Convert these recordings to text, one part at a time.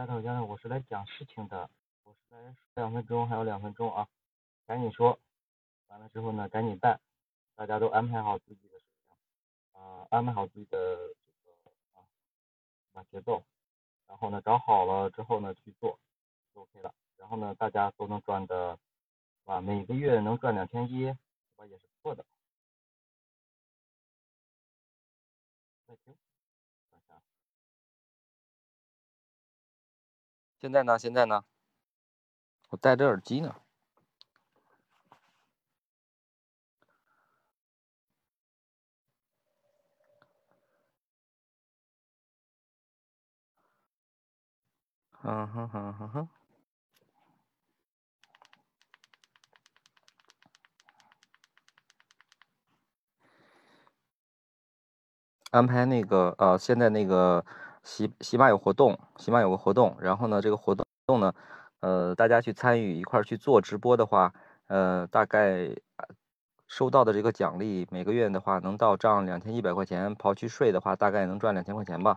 丫头丫头，我是来讲事情的，我是来两分钟，还有两分钟啊，赶紧说，完了之后呢，赶紧办，大家都安排好自己的事情，啊，安排好自己的这个啊啊节奏，然后呢找好了之后呢去做就 OK 了，然后呢大家都能赚的，是吧？每个月能赚两千一，是吧？也是不错的。再听。现在呢？现在呢？我戴着耳机呢。嗯哼哼哼哼。安排那个呃，现在那个。喜喜马有活动，喜马有个活动，然后呢，这个活动呢，呃，大家去参与一块去做直播的话，呃，大概收到的这个奖励，每个月的话能到账两千一百块钱，刨去税的话，大概能赚两千块钱吧。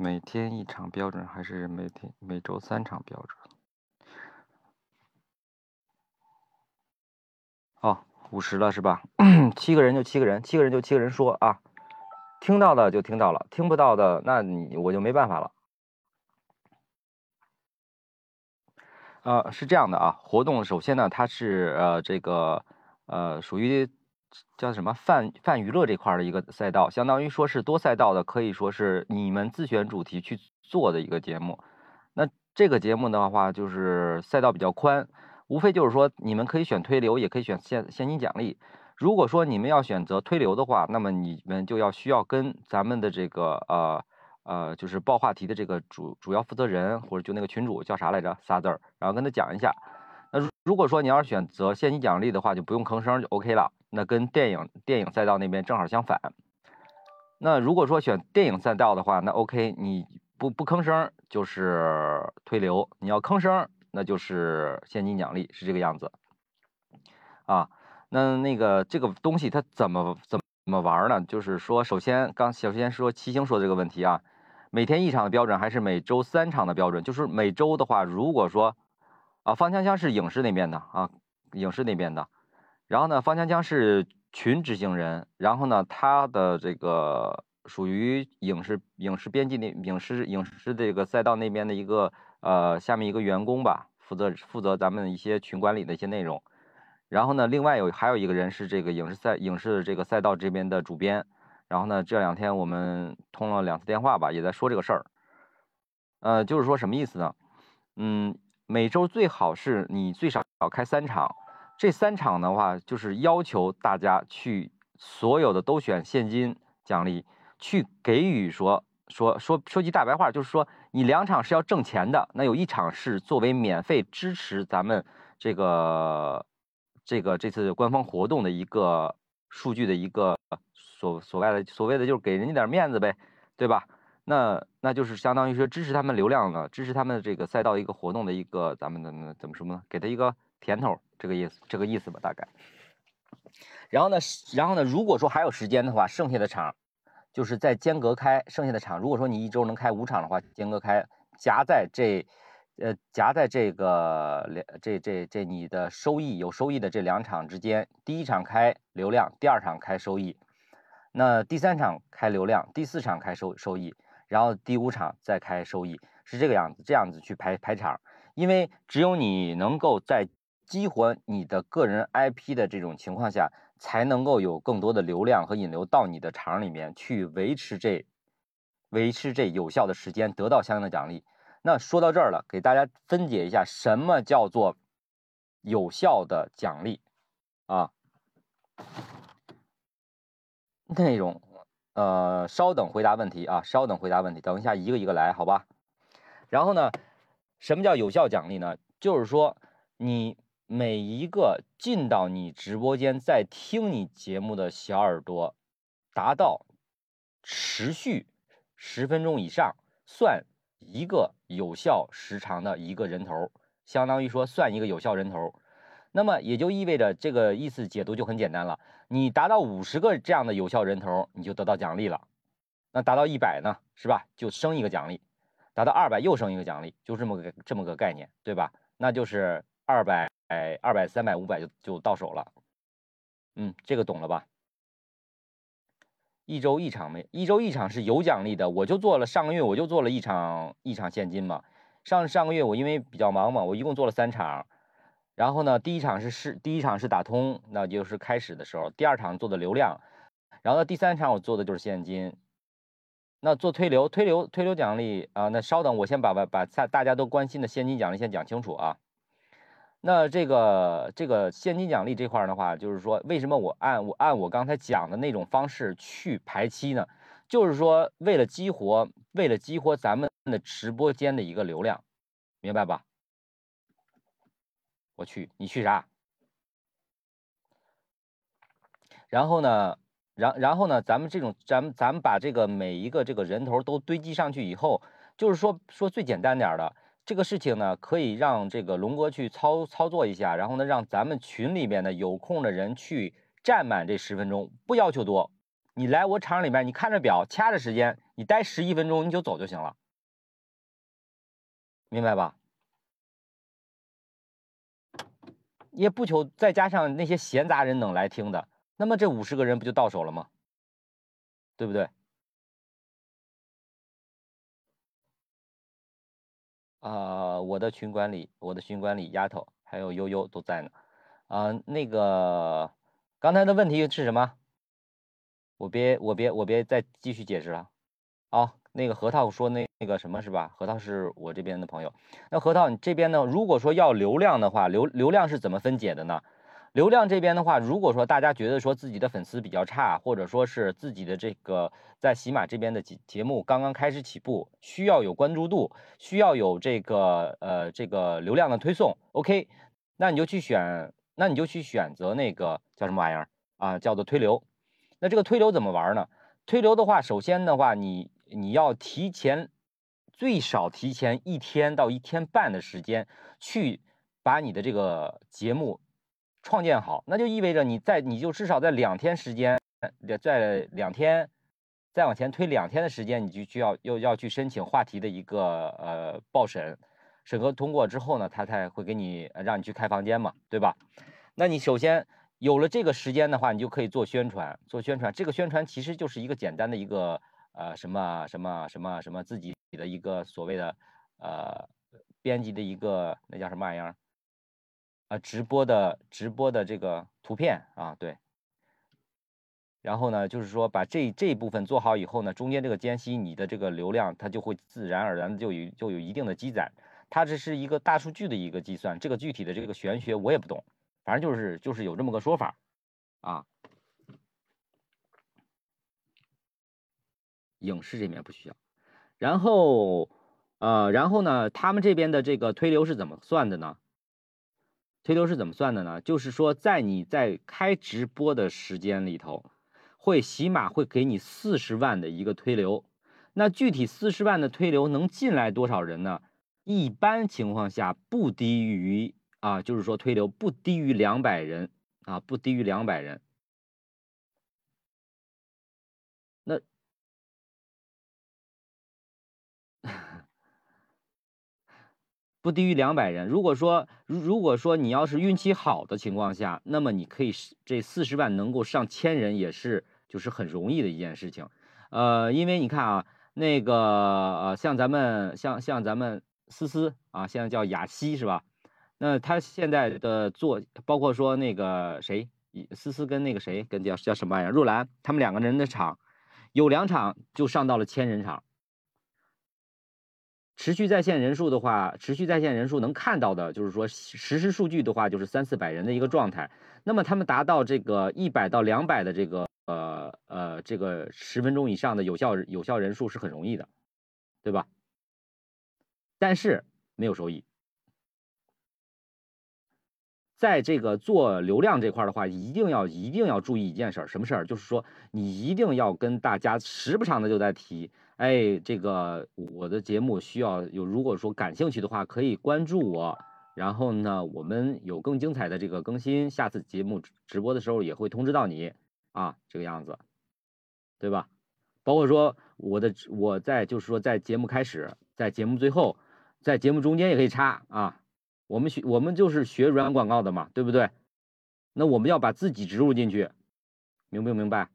每天一场标准还是每天每周三场标准？哦，五十了是吧？七个人就七个人，七个人就七个人说啊，听到的就听到了，听不到的那你我就没办法了。呃，是这样的啊，活动首先呢，它是呃这个呃属于。叫什么泛泛娱乐这块的一个赛道，相当于说是多赛道的，可以说是你们自选主题去做的一个节目。那这个节目的话，就是赛道比较宽，无非就是说你们可以选推流，也可以选现现金奖励。如果说你们要选择推流的话，那么你们就要需要跟咱们的这个呃呃，就是报话题的这个主主要负责人或者就那个群主叫啥来着，仨字儿，然后跟他讲一下。那如果说你要是选择现金奖励的话，就不用吭声就 OK 了。那跟电影电影赛道那边正好相反。那如果说选电影赛道的话，那 OK，你不不吭声就是推流，你要吭声那就是现金奖励，是这个样子。啊，那那个这个东西它怎么怎么玩呢？就是说，首先刚首先说七星说这个问题啊，每天一场的标准还是每周三场的标准？就是每周的话，如果说啊，方枪枪是影视那边的啊，影视那边的。然后呢，方强强是群执行人，然后呢，他的这个属于影视影视编辑那影视影视这个赛道那边的一个呃下面一个员工吧，负责负责咱们一些群管理的一些内容。然后呢，另外有还有一个人是这个影视赛影视这个赛道这边的主编。然后呢，这两天我们通了两次电话吧，也在说这个事儿。呃，就是说什么意思呢？嗯，每周最好是你最少要开三场。这三场的话，就是要求大家去所有的都选现金奖励，去给予说说说说句大白话，就是说你两场是要挣钱的，那有一场是作为免费支持咱们这个这个这次官方活动的一个数据的一个所所谓的所谓的就是给人家点面子呗，对吧？那那就是相当于说支持他们流量的，支持他们这个赛道一个活动的一个咱们的怎么说呢？给他一个。甜头，这个意思，这个意思吧，大概。然后呢，然后呢，如果说还有时间的话，剩下的场就是在间隔开，剩下的场，如果说你一周能开五场的话，间隔开，夹在这，呃，夹在这个两这这这你的收益有收益的这两场之间，第一场开流量，第二场开收益，那第三场开流量，第四场开收收益，然后第五场再开收益，是这个样子，这样子去排排场，因为只有你能够在激活你的个人 IP 的这种情况下，才能够有更多的流量和引流到你的场里面去维持这维持这有效的时间，得到相应的奖励。那说到这儿了，给大家分解一下什么叫做有效的奖励啊。内容，呃，稍等回答问题啊，稍等回答问题，等一下一个一个来，好吧？然后呢，什么叫有效奖励呢？就是说你每一个进到你直播间在听你节目的小耳朵，达到持续十分钟以上，算一个有效时长的一个人头，相当于说算一个有效人头。那么也就意味着这个意思解读就很简单了，你达到五十个这样的有效人头，你就得到奖励了。那达到一百呢，是吧？就升一个奖励，达到二百又升一个奖励，就这么个这么个概念，对吧？那就是二百、二百、三百、五百就就到手了。嗯，这个懂了吧？一周一场没，一周一场是有奖励的。我就做了上个月，我就做了一场一场现金嘛。上上个月我因为比较忙嘛，我一共做了三场。然后呢，第一场是是第一场是打通，那就是开始的时候。第二场做的流量，然后呢，第三场我做的就是现金。那做推流，推流推流奖励啊，那稍等，我先把把把大大家都关心的现金奖励先讲清楚啊。那这个这个现金奖励这块的话，就是说为什么我按我按我刚才讲的那种方式去排期呢？就是说为了激活，为了激活咱们的直播间的一个流量，明白吧？我去，你去啥？然后呢，然然后呢，咱们这种，咱们咱们把这个每一个这个人头都堆积上去以后，就是说说最简单点的这个事情呢，可以让这个龙哥去操操作一下，然后呢，让咱们群里边的有空的人去占满这十分钟，不要求多。你来我场里面，你看着表，掐着时间，你待十一分钟你就走就行了，明白吧？也不求再加上那些闲杂人等来听的，那么这五十个人不就到手了吗？对不对？啊，我的群管理，我的群管理丫头还有悠悠都在呢。啊，那个刚才的问题是什么？我别我别我别再继续解释了。好。那个核桃说那那个什么是吧？核桃是我这边的朋友。那核桃你这边呢？如果说要流量的话，流流量是怎么分解的呢？流量这边的话，如果说大家觉得说自己的粉丝比较差，或者说是自己的这个在喜马这边的节节目刚刚开始起步，需要有关注度，需要有这个呃这个流量的推送，OK，那你就去选，那你就去选择那个叫什么玩意儿啊？叫做推流。那这个推流怎么玩呢？推流的话，首先的话你。你要提前最少提前一天到一天半的时间去把你的这个节目创建好，那就意味着你在你就至少在两天时间，在两天再往前推两天的时间，你就需要又要去申请话题的一个呃报审，审核通过之后呢，他才会给你让你去开房间嘛，对吧？那你首先有了这个时间的话，你就可以做宣传，做宣传。这个宣传其实就是一个简单的一个。呃，什么什么什么什么自己的一个所谓的呃编辑的一个那叫什么玩意儿啊？直播的直播的这个图片啊，对。然后呢，就是说把这这一部分做好以后呢，中间这个间隙你的这个流量它就会自然而然的就有就有一定的积攒。它这是一个大数据的一个计算，这个具体的这个玄学我也不懂，反正就是就是有这么个说法啊。影视这边不需要，然后，呃，然后呢，他们这边的这个推流是怎么算的呢？推流是怎么算的呢？就是说，在你在开直播的时间里头，会起码会给你四十万的一个推流。那具体四十万的推流能进来多少人呢？一般情况下不低于啊，就是说推流不低于两百人啊，不低于两百人。不低于两百人。如果说，如果说你要是运气好的情况下，那么你可以这四十万能够上千人，也是就是很容易的一件事情。呃，因为你看啊，那个呃，像咱们像像咱们思思啊，现在叫雅西是吧？那他现在的做，包括说那个谁，思思跟那个谁，跟叫叫什么玩意儿，若兰，他们两个人的场，有两场就上到了千人场。持续在线人数的话，持续在线人数能看到的，就是说实时数据的话，就是三四百人的一个状态。那么他们达到这个一百到两百的这个呃呃这个十分钟以上的有效有效人数是很容易的，对吧？但是没有收益。在这个做流量这块的话，一定要一定要注意一件事儿，什么事儿？就是说你一定要跟大家时不常的就在提。哎，这个我的节目需要有，如果说感兴趣的话，可以关注我。然后呢，我们有更精彩的这个更新，下次节目直播的时候也会通知到你啊，这个样子，对吧？包括说我的我在就是说在节目开始，在节目最后，在节目中间也可以插啊。我们学我们就是学软广告的嘛，对不对？那我们要把自己植入进去，明不明白？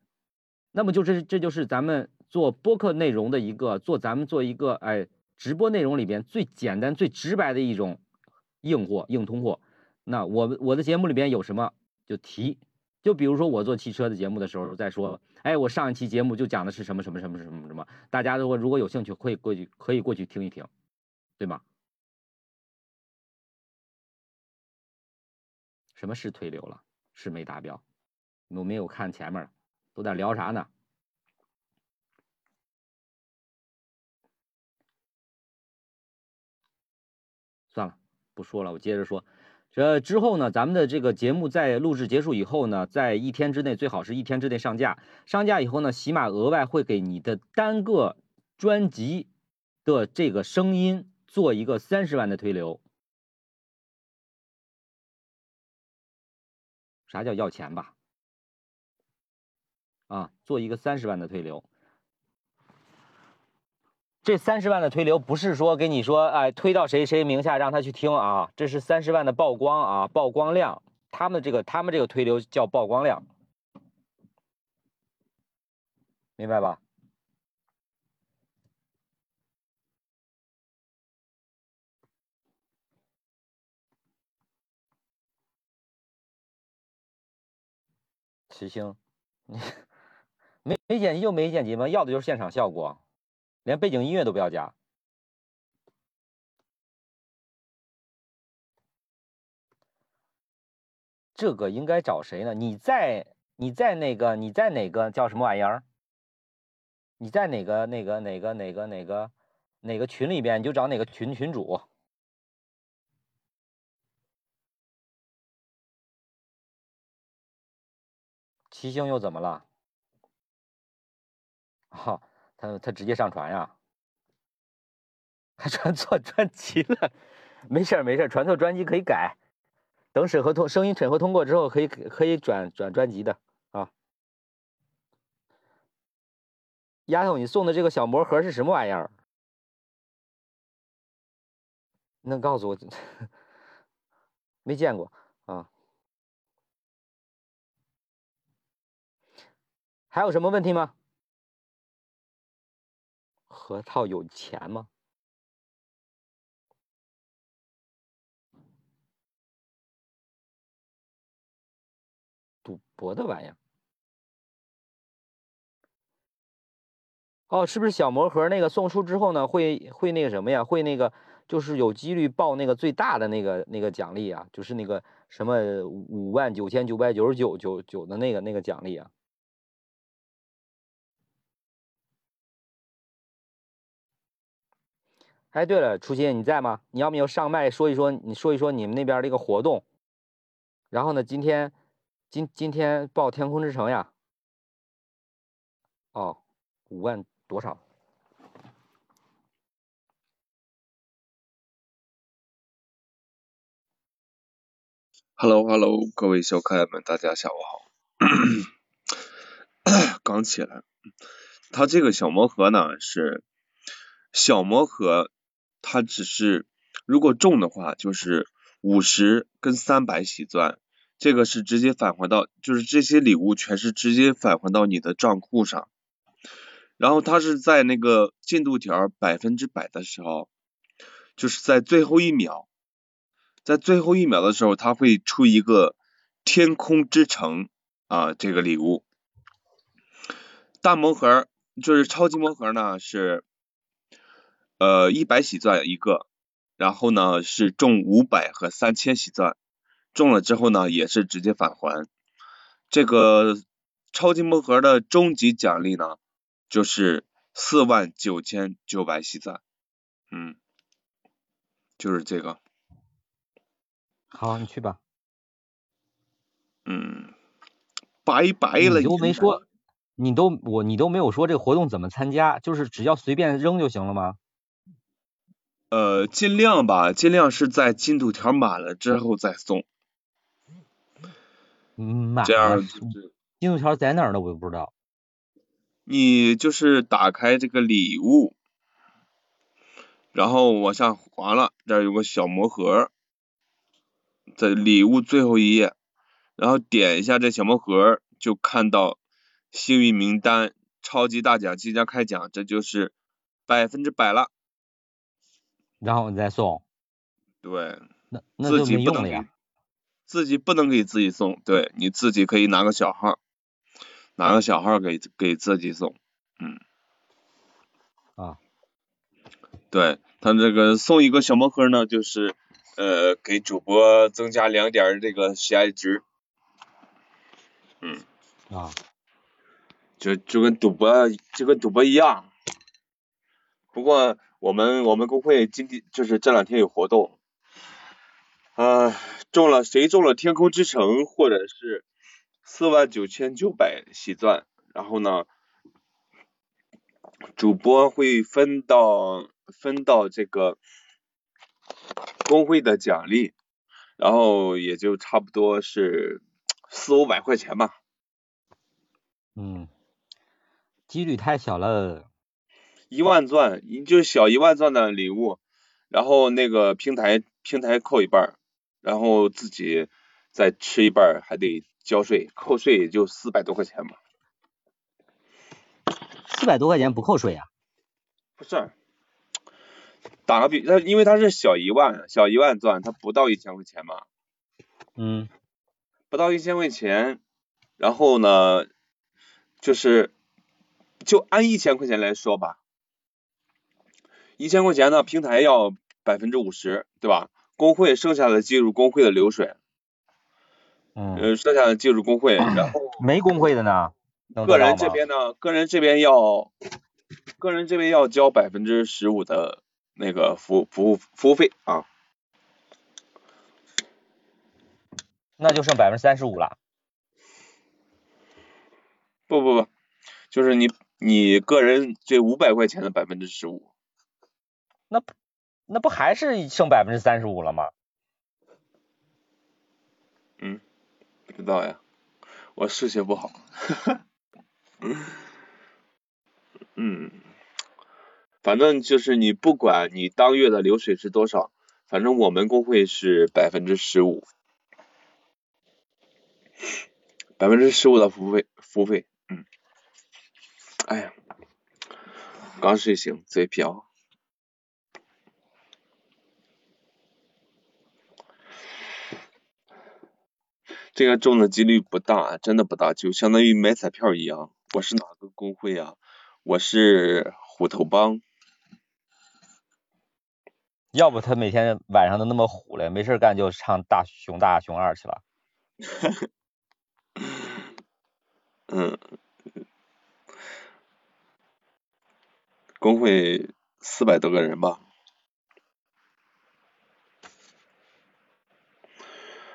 那么就是这就是咱们。做播客内容的一个，做咱们做一个，哎，直播内容里边最简单、最直白的一种硬货、硬通货。那我我的节目里边有什么就提，就比如说我做汽车的节目的时候再说，哎，我上一期节目就讲的是什么什么什么什么什么，大家如果如果有兴趣，可以过去可以过去听一听，对吗？什么是推流了？是没达标？我没有看前面，都在聊啥呢？不说了，我接着说。这之后呢，咱们的这个节目在录制结束以后呢，在一天之内，最好是一天之内上架。上架以后呢，喜马额外会给你的单个专辑的这个声音做一个三十万的推流。啥叫要钱吧？啊，做一个三十万的推流。这三十万的推流不是说给你说，哎，推到谁谁名下让他去听啊，这是三十万的曝光啊，曝光量，他们这个他们这个推流叫曝光量，明白吧？齐星，你没 没剪辑就没剪辑吗？要的就是现场效果。连背景音乐都不要加，这个应该找谁呢？你在你在那个你在哪个叫什么玩意儿？你在哪个哪个哪个哪个哪个哪个群里边？你就找哪个群群主。七星又怎么了？哈。他他直接上传呀，还传错专辑了，没事儿没事儿，传错专辑可以改，等审核通声音审核通过之后，可以可以转转专辑的啊。丫头，你送的这个小魔盒是什么玩意儿？能告诉我？没见过啊。还有什么问题吗？核桃有钱吗？赌博的玩意儿。哦，是不是小魔盒那个送出之后呢，会会那个什么呀？会那个就是有几率报那个最大的那个那个奖励啊，就是那个什么五万九千九百九十九九九的那个那个奖励啊。哎，对了，初心你在吗？你要不要上麦说一说？你说一说你们那边这个活动。然后呢，今天今今天报天空之城呀。哦，五万多少？Hello Hello，各位小可爱们，大家下午好。刚起来，他这个小魔盒呢是小魔盒。它只是如果中的话，就是五十跟三百喜钻，这个是直接返还到，就是这些礼物全是直接返还到你的账户上。然后它是在那个进度条百分之百的时候，就是在最后一秒，在最后一秒的时候，它会出一个天空之城啊这个礼物。大魔盒就是超级魔盒呢是。呃一百喜钻一个，然后呢是中五百和三千喜钻，中了之后呢也是直接返还。这个超级魔盒的终极奖励呢就是四万九千九百喜钻，嗯，就是这个，好，你去吧。嗯，拜拜了，你都没说，你都我你都没有说这个活动怎么参加，就是只要随便扔就行了吗？呃，尽量吧，尽量是在进度条满了之后再送。满这样进度条在哪儿呢？我也不知道。你就是打开这个礼物，然后往下滑了，这儿有个小魔盒，在礼物最后一页，然后点一下这小魔盒，就看到幸运名单，超级大奖即将开奖，这就是百分之百了。然后你再送。对。那那就没用了呀。自己不能给自己送，对，你自己可以拿个小号。拿个小号给给自己送，嗯，啊，对他这个送一个小魔盒呢，就是呃给主播增加两点这个喜爱值，嗯，啊，就就跟赌博就跟赌博一样，不过我们我们公会今天就是这两天有活动，啊，中了谁中了天空之城或者是。四万九千九百喜钻，然后呢，主播会分到分到这个工会的奖励，然后也就差不多是四五百块钱吧。嗯，几率太小了。一万钻，就小一万钻的礼物，然后那个平台平台扣一半，然后自己再吃一半，还得。交税扣税也就四百多块钱嘛，四百多块钱不扣税啊？不是，打个比，他因为他是小一万，小一万钻，他不到一千块钱嘛。嗯。不到一千块钱，然后呢，就是就按一千块钱来说吧，一千块钱呢，平台要百分之五十，对吧？工会剩下的计入工会的流水。嗯，呃，剩下的进入工会，然后 没工会的呢？个人这边呢，个人这边要，个人这边要交百分之十五的那个服服务服务费啊。那就剩百分之三十五了。不不不，就是你你个人这五百块钱的百分之十五。那那不还是剩百分之三十五了吗？嗯。不知道呀，我数学不好。嗯，反正就是你不管你当月的流水是多少，反正我们工会是百分之十五，百分之十五的服务费，服务费。嗯，哎呀，刚睡醒，嘴瓢。这个中的几率不大，真的不大，就相当于买彩票一样。我是哪个工会啊？我是虎头帮。要不他每天晚上都那么虎嘞，没事干就唱大熊大熊二去了。嗯，工会四百多个人吧。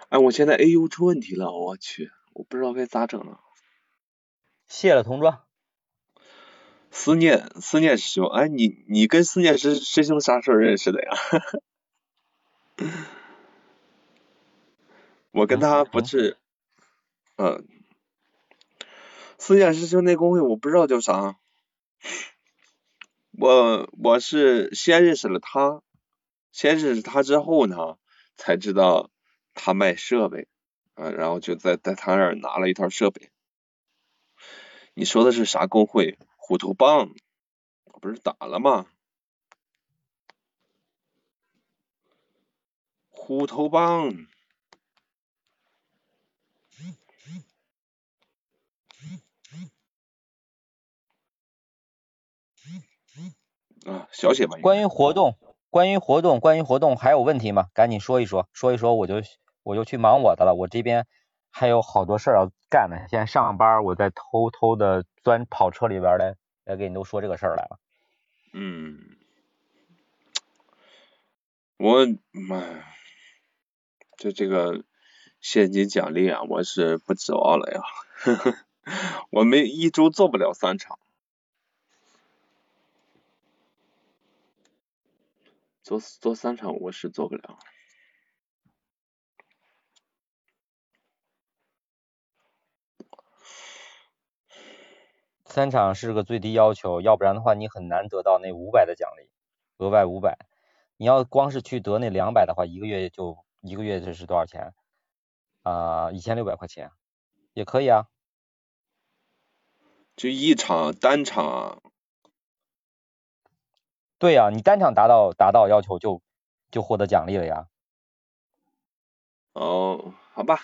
哎，我现在 A U 出问题了，我去，我不知道该咋整了。谢了同桌。思念，思念师兄，哎，你你跟思念师师兄啥时候认识的呀？我跟他不是，嗯，思念师兄那公会我不知道叫啥，我我是先认识了他，先认识他之后呢，才知道。他卖设备，啊，然后就在在他那儿拿了一套设备。你说的是啥工会？虎头帮，不是打了吗？虎头帮，啊，小写吧。关于活动，关于活动，关于活动还有问题吗？赶紧说一说，说一说我就我就去忙我的了。我这边还有好多事儿要干呢。现在上班，我在偷偷的钻跑车里边来来给你都说这个事儿来了。嗯，我妈呀，这这个现金奖励啊，我是不指望了呀。我们一周做不了三场。做做三场我是做不了，三场是个最低要求，要不然的话你很难得到那五百的奖励，额外五百。你要光是去得那两百的话，一个月就一个月这是多少钱？啊，一千六百块钱，也可以啊。就一场单场。对呀，你单场达到达到要求就就获得奖励了呀。哦，好吧，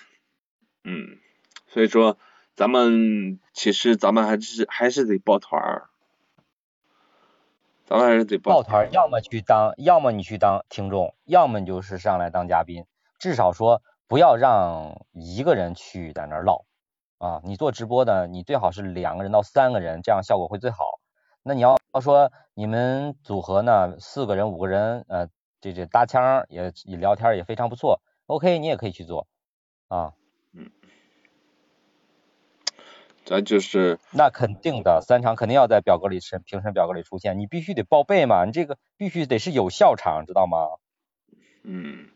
嗯，所以说咱们其实咱们还是还是得抱团儿，咱们还是得抱团儿，要么去当，要么你去当听众，要么你就是上来当嘉宾，至少说不要让一个人去在那儿唠啊。你做直播的，你最好是两个人到三个人，这样效果会最好。那你要说你们组合呢，四个人五个人，呃，这这搭腔也聊天也非常不错，OK，你也可以去做啊。嗯。咱就是。那肯定的，三场肯定要在表格里审评审表格里出现，你必须得报备嘛，你这个必须得是有效场，知道吗？嗯，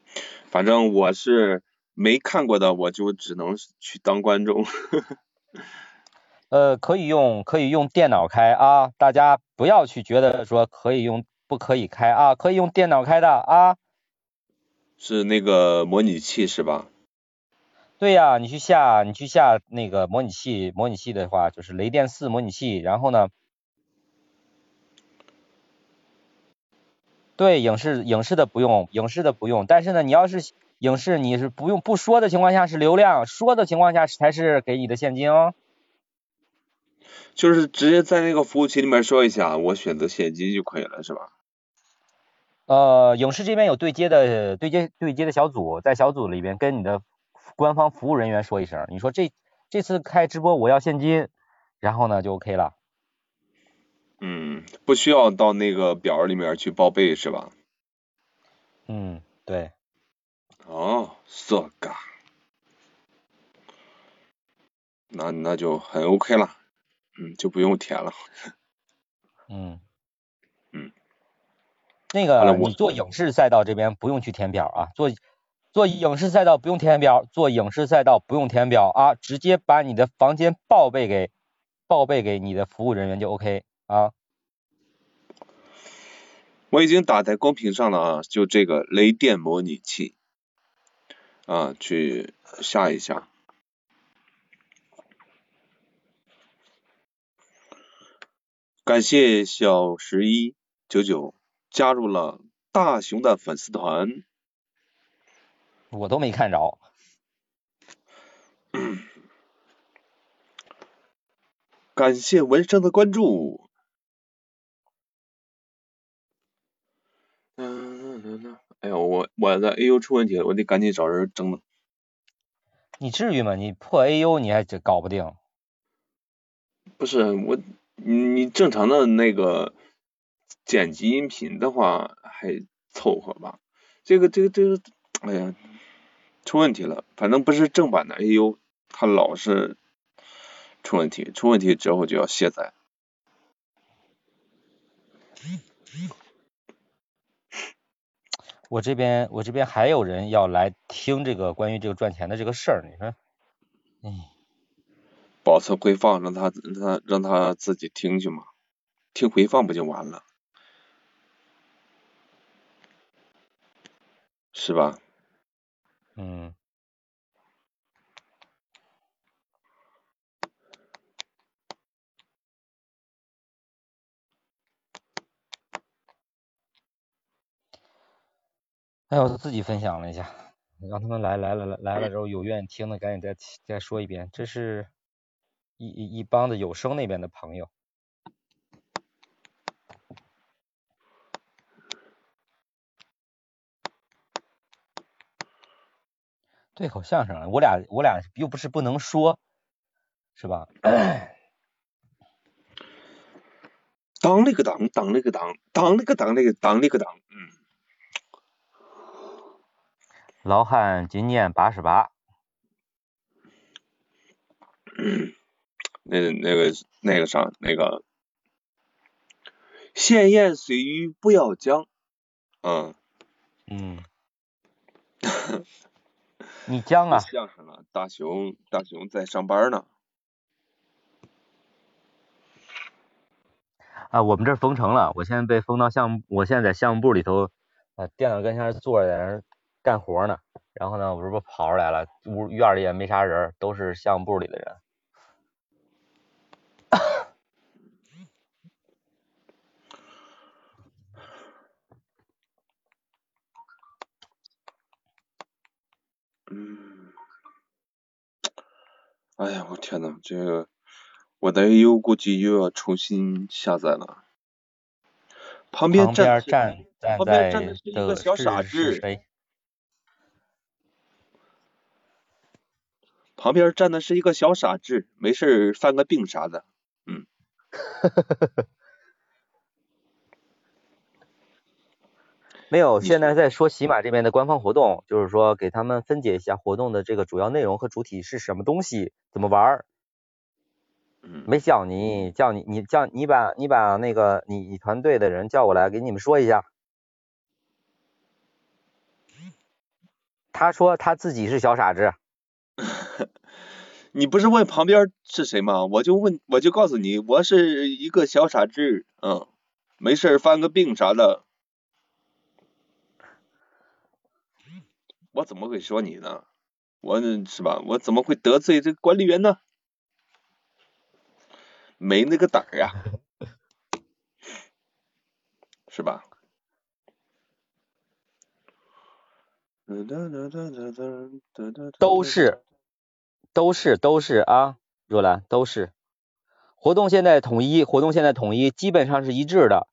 反正我是没看过的，我就只能去当观众。呃，可以用可以用电脑开啊，大家不要去觉得说可以用不可以开啊，可以用电脑开的啊。是那个模拟器是吧？对呀，你去下你去下那个模拟器，模拟器的话就是雷电四模拟器，然后呢，对影视影视的不用影视的不用，但是呢，你要是影视你是不用不说的情况下是流量，说的情况下才是给你的现金哦。就是直接在那个服务器里面说一下，我选择现金就可以了，是吧？呃，影视这边有对接的对接对接的小组，在小组里边跟你的官方服务人员说一声，你说这这次开直播我要现金，然后呢就 OK 了。嗯，不需要到那个表里面去报备是吧？嗯，对。哦，这个，那那就很 OK 了。嗯，就不用填了。嗯嗯，那个你做影视赛道这边不用去填表啊，做做影视赛道不用填表，做影视赛道不用填表啊，直接把你的房间报备给报备给你的服务人员就 OK 啊。我已经打在公屏上了啊，就这个雷电模拟器啊，去下一下。感谢小十一九九加入了大熊的粉丝团，我都没看着。感谢文生的关注。嗯嗯嗯，哎呦，我我的 AU 出问题了，我得赶紧找人整了。你至于吗？你破 AU 你还这搞不定？不是我。你你正常的那个剪辑音频的话还凑合吧，这个这个这个，哎呀，出问题了，反正不是正版的 AU，它老是出问题，出问题之后就要卸载。我这边我这边还有人要来听这个关于这个赚钱的这个事儿，你说，哎。保存回放，让他让他让他自己听去嘛，听回放不就完了，是吧？嗯。哎，我自己分享了一下，让他们来来了来了之后有愿意听的，赶紧再再说一遍，这是。一一一帮的有声那边的朋友，对口相声，我俩我俩又不是不能说，是吧？当那个当，当那个当，当那个当那个当那个当，嗯。老汉今年八十八。那那个那个啥那个，闲言碎语不要讲，嗯。嗯。你讲啊。相声了，大熊大熊在上班呢。啊，我们这封城了，我现在被封到项目，我现在在项目部里头，啊，电脑跟前坐着在那干活呢。然后呢，我这不跑出来了，屋院里也没啥人，都是项目部里的人。嗯，哎呀，我天呐，这个我的 U 估计又要重新下载了。旁边站站旁边站的是一个小傻子。旁边站的是一个小傻子，没事犯个病啥的，嗯。没有，现在在说喜马这边的官方活动，就是说给他们分解一下活动的这个主要内容和主体是什么东西，怎么玩儿。没叫你，叫你，你叫你把你把那个你你团队的人叫过来给你们说一下。他说他自己是小傻子。你不是问旁边是谁吗？我就问，我就告诉你，我是一个小傻子，嗯，没事犯个病啥的。我怎么会说你呢？我是吧？我怎么会得罪这个管理员呢？没那个胆儿呀，是吧？都是，都是，都是啊，若兰，都是。活动现在统一，活动现在统一，基本上是一致的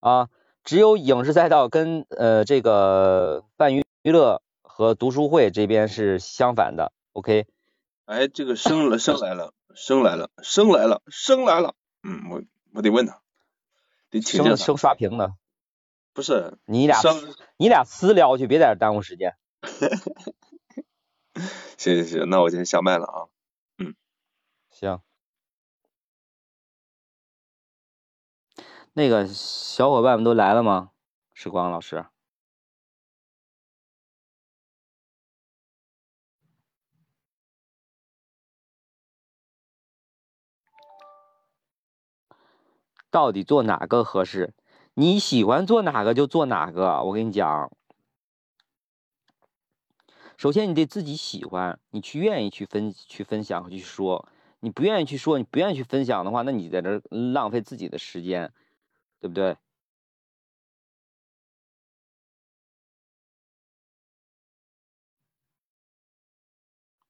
啊。只有影视赛道跟呃这个泛娱乐。和读书会这边是相反的，OK？哎，这个生了，生来了，生来了，生来了，生来了。嗯，我我得问他，得请教他。生刷屏的，不是你俩，你俩私聊去，别在这耽误时间。行行行，那我先下麦了啊。嗯，行。那个小伙伴们都来了吗？时光老师。到底做哪个合适？你喜欢做哪个就做哪个。我跟你讲，首先你得自己喜欢，你去愿意去分去分享去说。你不愿意去说，你不愿意去分享的话，那你在这浪费自己的时间，对不对？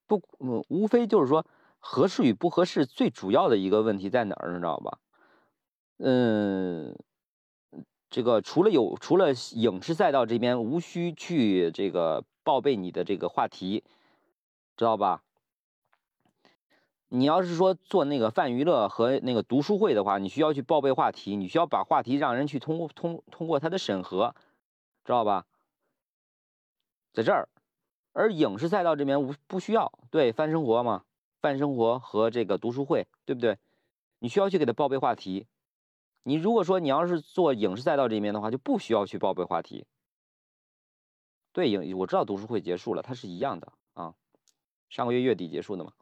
不，无非就是说合适与不合适，最主要的一个问题在哪儿，你知道吧？嗯，这个除了有除了影视赛道这边无需去这个报备你的这个话题，知道吧？你要是说做那个泛娱乐和那个读书会的话，你需要去报备话题，你需要把话题让人去通过通通过他的审核，知道吧？在这儿，而影视赛道这边无不需要，对泛生活嘛，泛生活和这个读书会，对不对？你需要去给他报备话题。你如果说你要是做影视赛道这边的话，就不需要去报备话题。对，影我知道读书会结束了，它是一样的啊，上个月月底结束的嘛。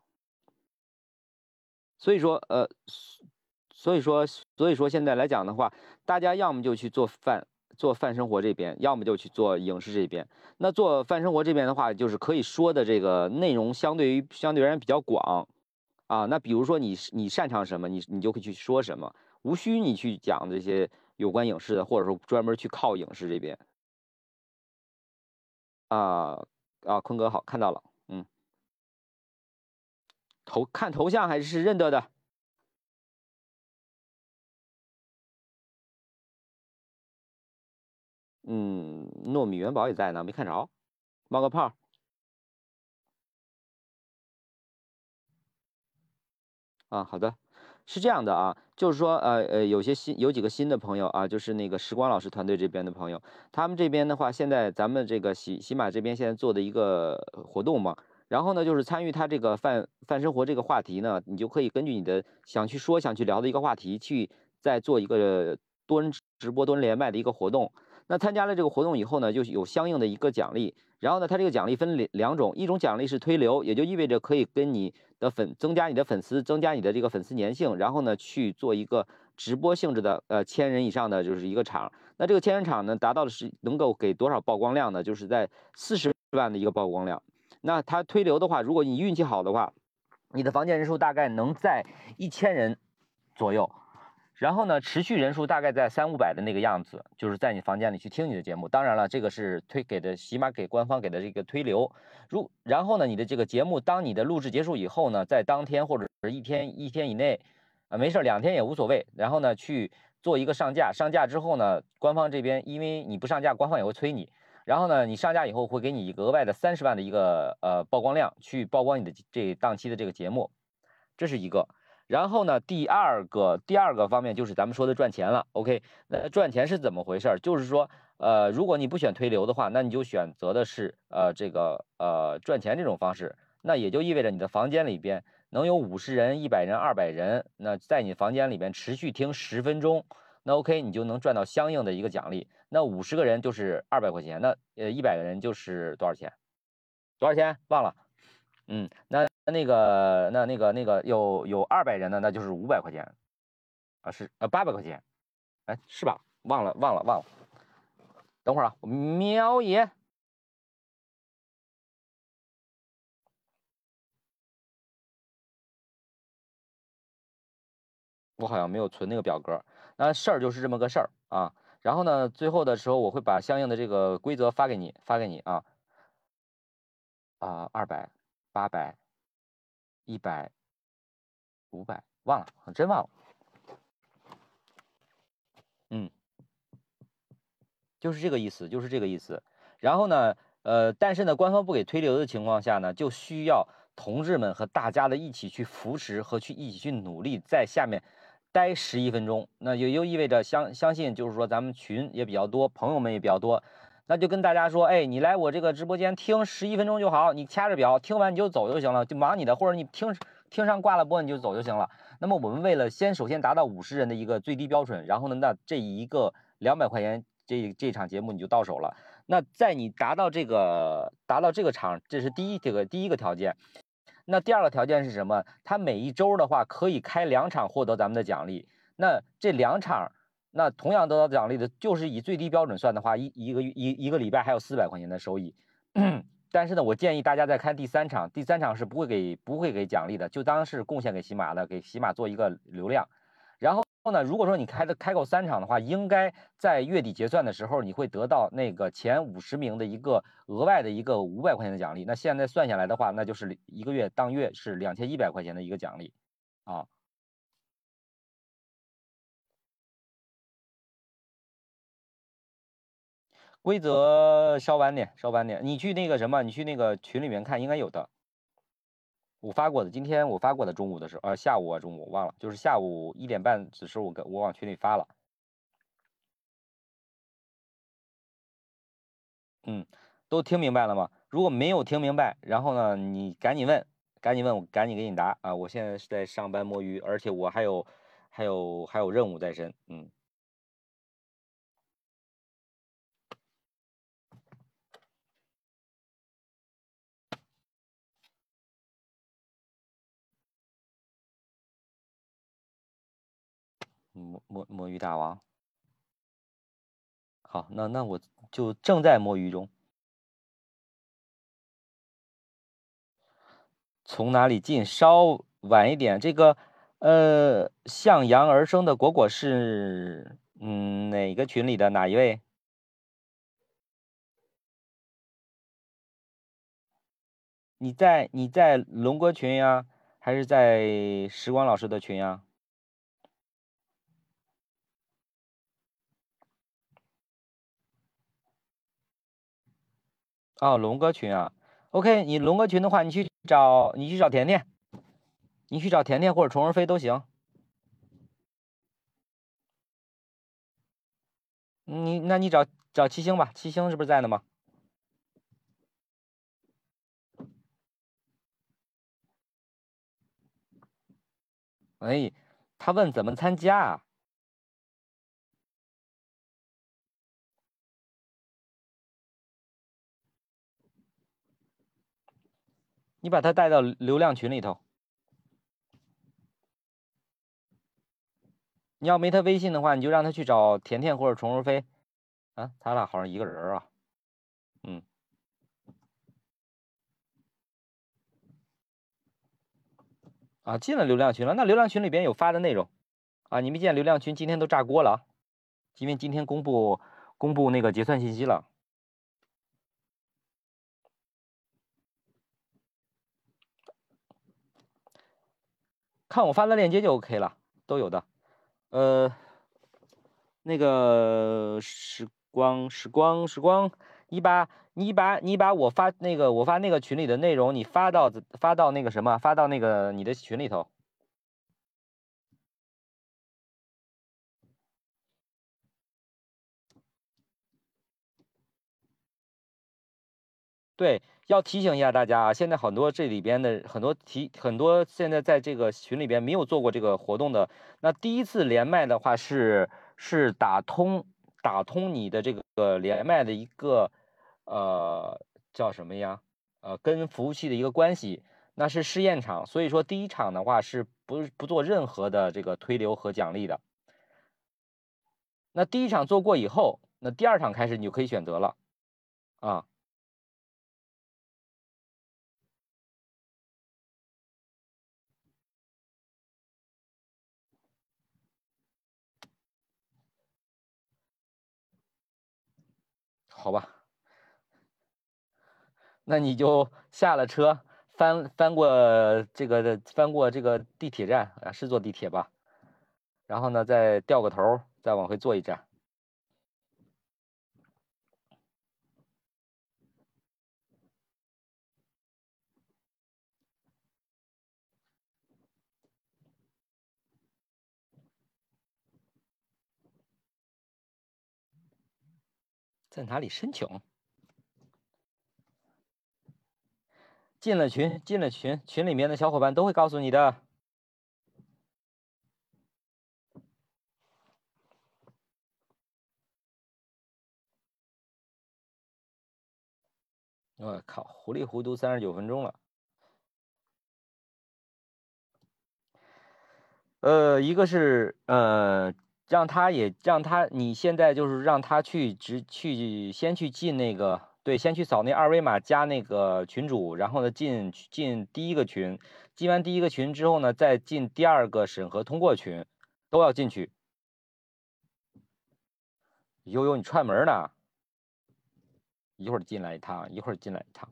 所以说，呃，所以说，所以说现在来讲的话，大家要么就去做饭，做饭生活这边，要么就去做影视这边。那做饭生活这边的话，就是可以说的这个内容相对于相对而言比较广啊。那比如说你你擅长什么，你你就可以去说什么。无需你去讲这些有关影视的或者说专门去靠影视这边。啊啊坤哥好看到了嗯。头看头像还是认得的。嗯糯米元宝也在呢没看着冒个泡啊好的。是这样的啊，就是说，呃呃，有些新有几个新的朋友啊，就是那个时光老师团队这边的朋友，他们这边的话，现在咱们这个喜喜马这边现在做的一个活动嘛，然后呢，就是参与他这个泛泛生活这个话题呢，你就可以根据你的想去说、想去聊的一个话题，去再做一个多人直播、多人连麦的一个活动。那参加了这个活动以后呢，就有相应的一个奖励。然后呢，它这个奖励分两两种，一种奖励是推流，也就意味着可以跟你的粉增加你的粉丝，增加你的这个粉丝粘性，然后呢去做一个直播性质的，呃，千人以上的就是一个场。那这个千人场呢，达到的是能够给多少曝光量呢？就是在四十万的一个曝光量。那它推流的话，如果你运气好的话，你的房间人数大概能在一千人左右。然后呢，持续人数大概在三五百的那个样子，就是在你房间里去听你的节目。当然了，这个是推给的，起码给官方给的这个推流。如然后呢，你的这个节目，当你的录制结束以后呢，在当天或者是一天一天以内，啊，没事，两天也无所谓。然后呢，去做一个上架，上架之后呢，官方这边因为你不上架，官方也会催你。然后呢，你上架以后会给你额外的三十万的一个呃曝光量，去曝光你的这档期的这个节目，这是一个。然后呢，第二个第二个方面就是咱们说的赚钱了。OK，那赚钱是怎么回事？就是说，呃，如果你不选推流的话，那你就选择的是呃这个呃赚钱这种方式。那也就意味着你的房间里边能有五十人、一百人、二百人，那在你房间里边持续听十分钟，那 OK，你就能赚到相应的一个奖励。那五十个人就是二百块钱，那呃一百个人就是多少钱？多少钱？忘了。嗯，那那个那那个那个有有二百人的，那就是五百块钱，啊是呃八百块钱，哎是吧？忘了忘了忘了，等会儿啊，喵爷，我好像没有存那个表格，那事儿就是这么个事儿啊。然后呢，最后的时候我会把相应的这个规则发给你，发给你啊啊二百。八百、一百、五百，忘了，真忘了。嗯，就是这个意思，就是这个意思。然后呢，呃，但是呢，官方不给推流的情况下呢，就需要同志们和大家的一起去扶持和去一起去努力，在下面待十一分钟。那也就意味着相相信，就是说咱们群也比较多，朋友们也比较多。那就跟大家说，哎，你来我这个直播间听十一分钟就好，你掐着表听完你就走就行了，就忙你的，或者你听听上挂了播你就走就行了。那么我们为了先首先达到五十人的一个最低标准，然后呢，那这一个两百块钱这这场节目你就到手了。那在你达到这个达到这个场，这是第一这个第一个条件。那第二个条件是什么？他每一周的话可以开两场获得咱们的奖励。那这两场。那同样得到奖励的，就是以最低标准算的话，一一个一一个礼拜还有四百块钱的收益。但是呢，我建议大家在看第三场，第三场是不会给不会给奖励的，就当是贡献给喜马的，给喜马做一个流量。然后呢，如果说你开的开够三场的话，应该在月底结算的时候，你会得到那个前五十名的一个额外的一个五百块钱的奖励。那现在算下来的话，那就是一个月当月是两千一百块钱的一个奖励啊。规则稍晚点，稍晚点。你去那个什么，你去那个群里面看，应该有的。我发过的，今天我发过的，中午的时候，呃，下午啊，中午忘了，就是下午一点半的时候，我跟我往群里发了。嗯，都听明白了吗？如果没有听明白，然后呢，你赶紧问，赶紧问，我赶紧给你答啊！我现在是在上班摸鱼，而且我还有还有还有任务在身，嗯。摸摸摸鱼大王，好，那那我就正在摸鱼中。从哪里进？稍晚一点。这个，呃，向阳而生的果果是，嗯，哪个群里的哪一位？你在你在龙哥群呀，还是在时光老师的群呀？哦，龙哥群啊，OK，你龙哥群的话，你去找你去找甜甜，你去找甜甜或者虫儿飞都行。你那你找找七星吧，七星是不是在呢吗？哎，他问怎么参加啊？你把他带到流量群里头。你要没他微信的话，你就让他去找甜甜或者虫儿飞。啊，他俩好像一个人啊。嗯。啊，进了流量群了。那流量群里边有发的内容。啊，你没见流量群今天都炸锅了？因为今天公布公布那个结算信息了。看我发的链接就 OK 了，都有的。呃，那个时光时光时光，你把你把你把我发那个我发那个群里的内容，你发到发到那个什么，发到那个你的群里头。对。要提醒一下大家啊，现在很多这里边的很多提很多现在在这个群里边没有做过这个活动的，那第一次连麦的话是是打通打通你的这个连麦的一个呃叫什么呀？呃，跟服务器的一个关系，那是试验场，所以说第一场的话是不不做任何的这个推流和奖励的。那第一场做过以后，那第二场开始你就可以选择了啊。好吧，那你就下了车，翻翻过这个翻过这个地铁站啊，是坐地铁吧？然后呢，再掉个头，再往回坐一站。在哪里申请？进了群，进了群，群里面的小伙伴都会告诉你的。我靠，糊里糊涂三十九分钟了。呃，一个是呃。让他也让他，你现在就是让他去直去先去进那个，对，先去扫那二维码加那个群主，然后呢进进第一个群，进完第一个群之后呢，再进第二个审核通过群，都要进去。悠悠，你串门呢？一会儿进来一趟，一会儿进来一趟。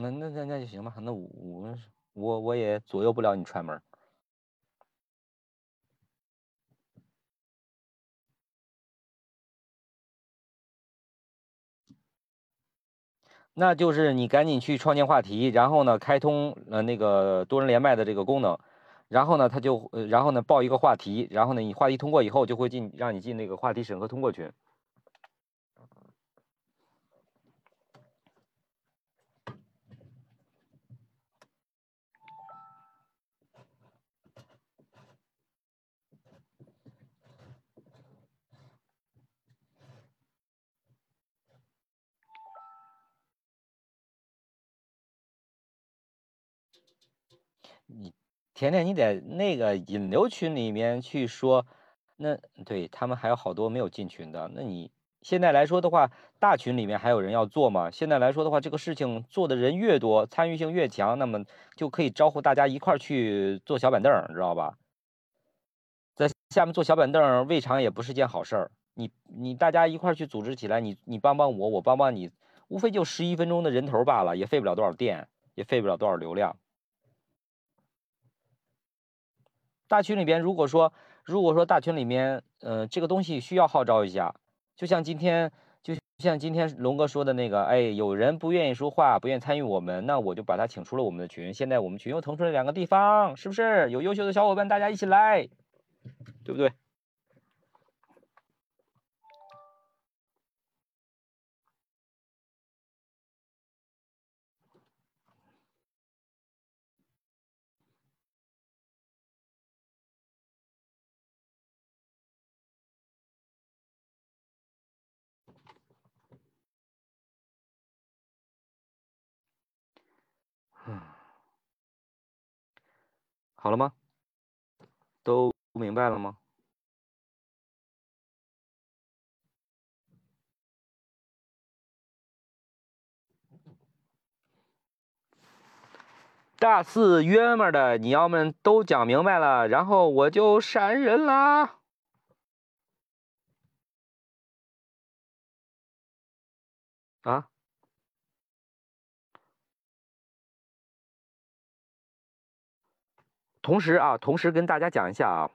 那那那那就行吧，那我我我也左右不了你串门那就是你赶紧去创建话题，然后呢开通呃那个多人连麦的这个功能，然后呢他就然后呢报一个话题，然后呢你话题通过以后就会进让你进那个话题审核通过群。甜甜，你在那个引流群里面去说，那对他们还有好多没有进群的。那你现在来说的话，大群里面还有人要做吗？现在来说的话，这个事情做的人越多，参与性越强，那么就可以招呼大家一块儿去坐小板凳，知道吧？在下面坐小板凳，未尝也不是件好事儿。你你大家一块儿去组织起来，你你帮帮我，我帮帮你，无非就十一分钟的人头罢了，也费不了多少电，也费不了多少流量。大群里边，如果说如果说大群里面，呃，这个东西需要号召一下，就像今天，就像今天龙哥说的那个，哎，有人不愿意说话，不愿意参与我们，那我就把他请出了我们的群。现在我们群又腾出了两个地方，是不是？有优秀的小伙伴，大家一起来，对不对？好了吗？都明白了吗？大四约么的，你要们都讲明白了，然后我就闪人啦。啊？同时啊，同时跟大家讲一下啊，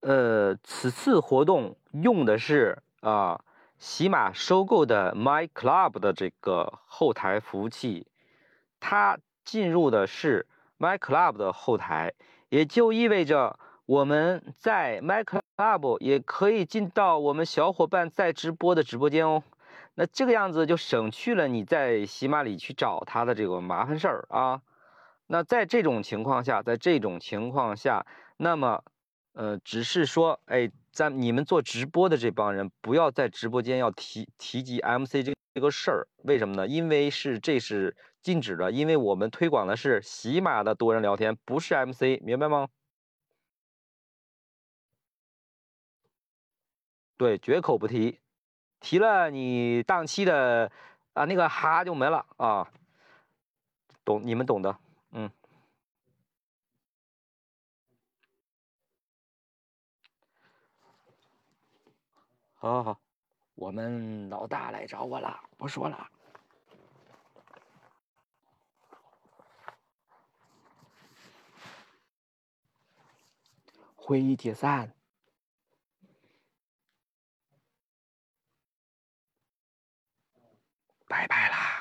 呃，此次活动用的是啊，喜马收购的 My Club 的这个后台服务器，它进入的是 My Club 的后台，也就意味着我们在 My Club 也可以进到我们小伙伴在直播的直播间哦。那这个样子就省去了你在喜马里去找他的这个麻烦事儿啊。那在这种情况下，在这种情况下，那么，呃，只是说，哎，咱你们做直播的这帮人，不要在直播间要提提及 MC 这这个事儿，为什么呢？因为是这是禁止的，因为我们推广的是喜马的多人聊天，不是 MC，明白吗？对，绝口不提，提了你档期的啊那个哈就没了啊，懂你们懂的。嗯，好，好，好，我们老大来找我了，不说了，会议解散，拜拜啦。